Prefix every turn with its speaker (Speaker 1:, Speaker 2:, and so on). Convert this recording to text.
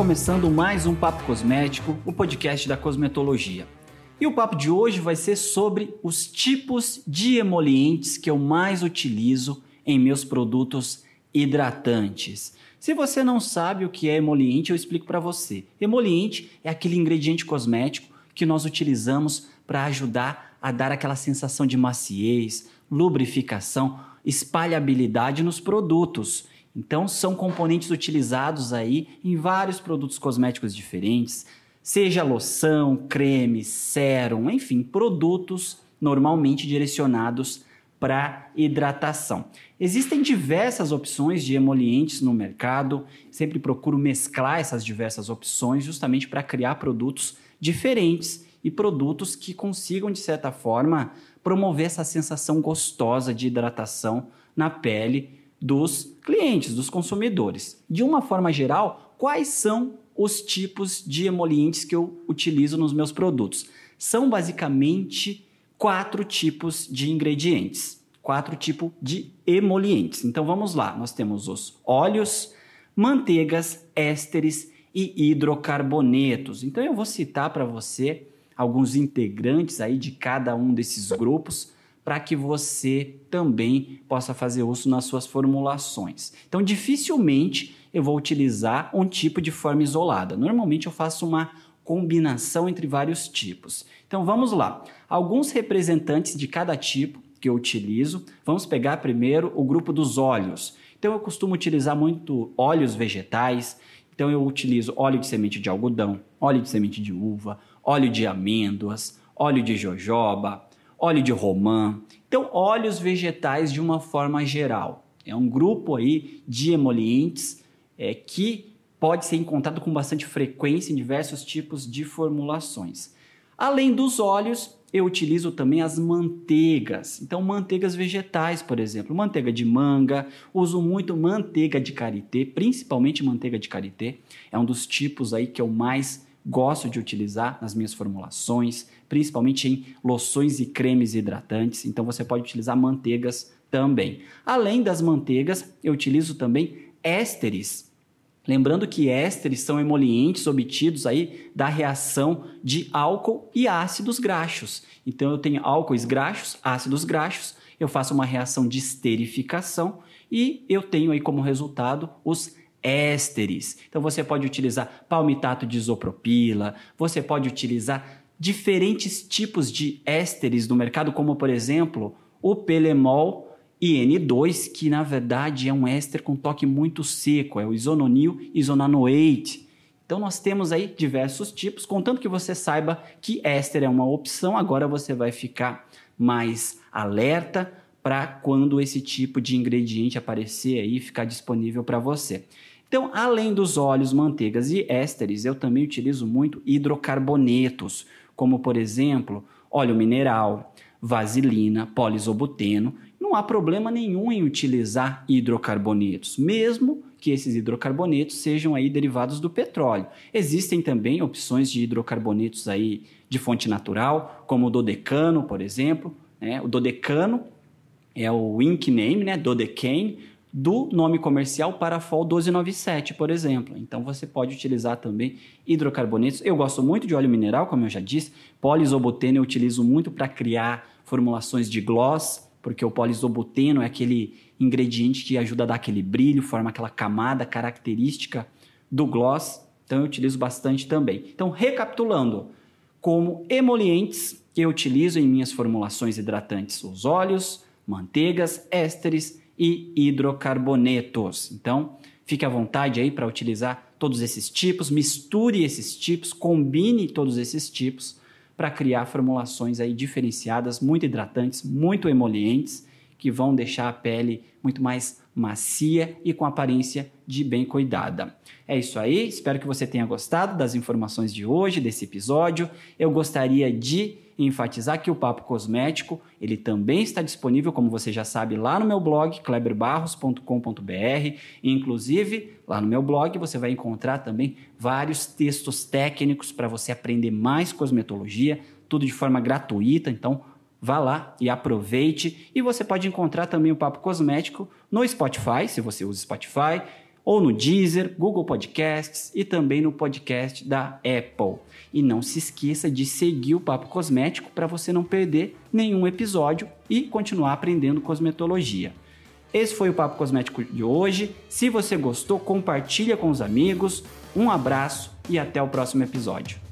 Speaker 1: começando mais um Papo Cosmético, o podcast da cosmetologia. E o papo de hoje vai ser sobre os tipos de emolientes que eu mais utilizo em meus produtos hidratantes. Se você não sabe o que é emoliente, eu explico para você. Emoliente é aquele ingrediente cosmético que nós utilizamos para ajudar a dar aquela sensação de maciez, lubrificação, espalhabilidade nos produtos. Então, são componentes utilizados aí em vários produtos cosméticos diferentes, seja loção, creme, sérum, enfim, produtos normalmente direcionados para hidratação. Existem diversas opções de emolientes no mercado, sempre procuro mesclar essas diversas opções justamente para criar produtos diferentes e produtos que consigam, de certa forma, promover essa sensação gostosa de hidratação na pele dos clientes, dos consumidores. De uma forma geral, quais são os tipos de emolientes que eu utilizo nos meus produtos? São basicamente quatro tipos de ingredientes, quatro tipos de emolientes. Então vamos lá, nós temos os óleos, manteigas, ésteres e hidrocarbonetos. Então eu vou citar para você alguns integrantes aí de cada um desses grupos para que você também possa fazer uso nas suas formulações. Então, dificilmente eu vou utilizar um tipo de forma isolada. Normalmente eu faço uma combinação entre vários tipos. Então, vamos lá. Alguns representantes de cada tipo que eu utilizo. Vamos pegar primeiro o grupo dos óleos. Então, eu costumo utilizar muito óleos vegetais. Então, eu utilizo óleo de semente de algodão, óleo de semente de uva, óleo de amêndoas, óleo de jojoba, óleo de romã. Então, óleos vegetais de uma forma geral. É um grupo aí de emolientes é, que pode ser encontrado com bastante frequência em diversos tipos de formulações. Além dos óleos, eu utilizo também as manteigas. Então, manteigas vegetais, por exemplo, manteiga de manga, uso muito manteiga de karité, principalmente manteiga de karité. É um dos tipos aí que eu mais gosto de utilizar nas minhas formulações, principalmente em loções e cremes hidratantes. Então você pode utilizar manteigas também. Além das manteigas, eu utilizo também ésteres. Lembrando que ésteres são emolientes obtidos aí da reação de álcool e ácidos graxos. Então eu tenho álcoois graxos, ácidos graxos, eu faço uma reação de esterificação e eu tenho aí como resultado os ésteres. Então você pode utilizar palmitato de isopropila, você pode utilizar diferentes tipos de ésteres no mercado, como por exemplo o pelemol IN2, que na verdade é um éster com toque muito seco, é o isononil isonanoate. Então nós temos aí diversos tipos, contanto que você saiba que éster é uma opção, agora você vai ficar mais alerta para quando esse tipo de ingrediente aparecer aí ficar disponível para você. Então, além dos óleos, manteigas e ésteres, eu também utilizo muito hidrocarbonetos, como por exemplo, óleo mineral, vaselina, polisobuteno. Não há problema nenhum em utilizar hidrocarbonetos, mesmo que esses hidrocarbonetos sejam aí derivados do petróleo. Existem também opções de hidrocarbonetos aí de fonte natural, como o dodecano, por exemplo. Né? O dodecano é o ink name, né? Dodecane, do nome comercial Parafol 1297, por exemplo. Então você pode utilizar também hidrocarbonetos. Eu gosto muito de óleo mineral, como eu já disse. Polisobuteno eu utilizo muito para criar formulações de gloss, porque o polisobuteno é aquele ingrediente que ajuda a dar aquele brilho, forma aquela camada característica do gloss. Então eu utilizo bastante também. Então, recapitulando, como emolientes, eu utilizo em minhas formulações hidratantes os óleos, manteigas, ésteres e hidrocarbonetos. Então, fique à vontade aí para utilizar todos esses tipos, misture esses tipos, combine todos esses tipos para criar formulações aí diferenciadas, muito hidratantes, muito emolientes, que vão deixar a pele muito mais macia e com aparência de bem cuidada. É isso aí, espero que você tenha gostado das informações de hoje, desse episódio. Eu gostaria de enfatizar que o Papo Cosmético, ele também está disponível, como você já sabe, lá no meu blog, kleberbarros.com.br. Inclusive, lá no meu blog você vai encontrar também vários textos técnicos para você aprender mais cosmetologia, tudo de forma gratuita, então vá lá e aproveite. E você pode encontrar também o Papo Cosmético no Spotify, se você usa Spotify, ou no Deezer, Google Podcasts e também no podcast da Apple. E não se esqueça de seguir o Papo Cosmético para você não perder nenhum episódio e continuar aprendendo cosmetologia. Esse foi o Papo Cosmético de hoje. Se você gostou, compartilha com os amigos. Um abraço e até o próximo episódio.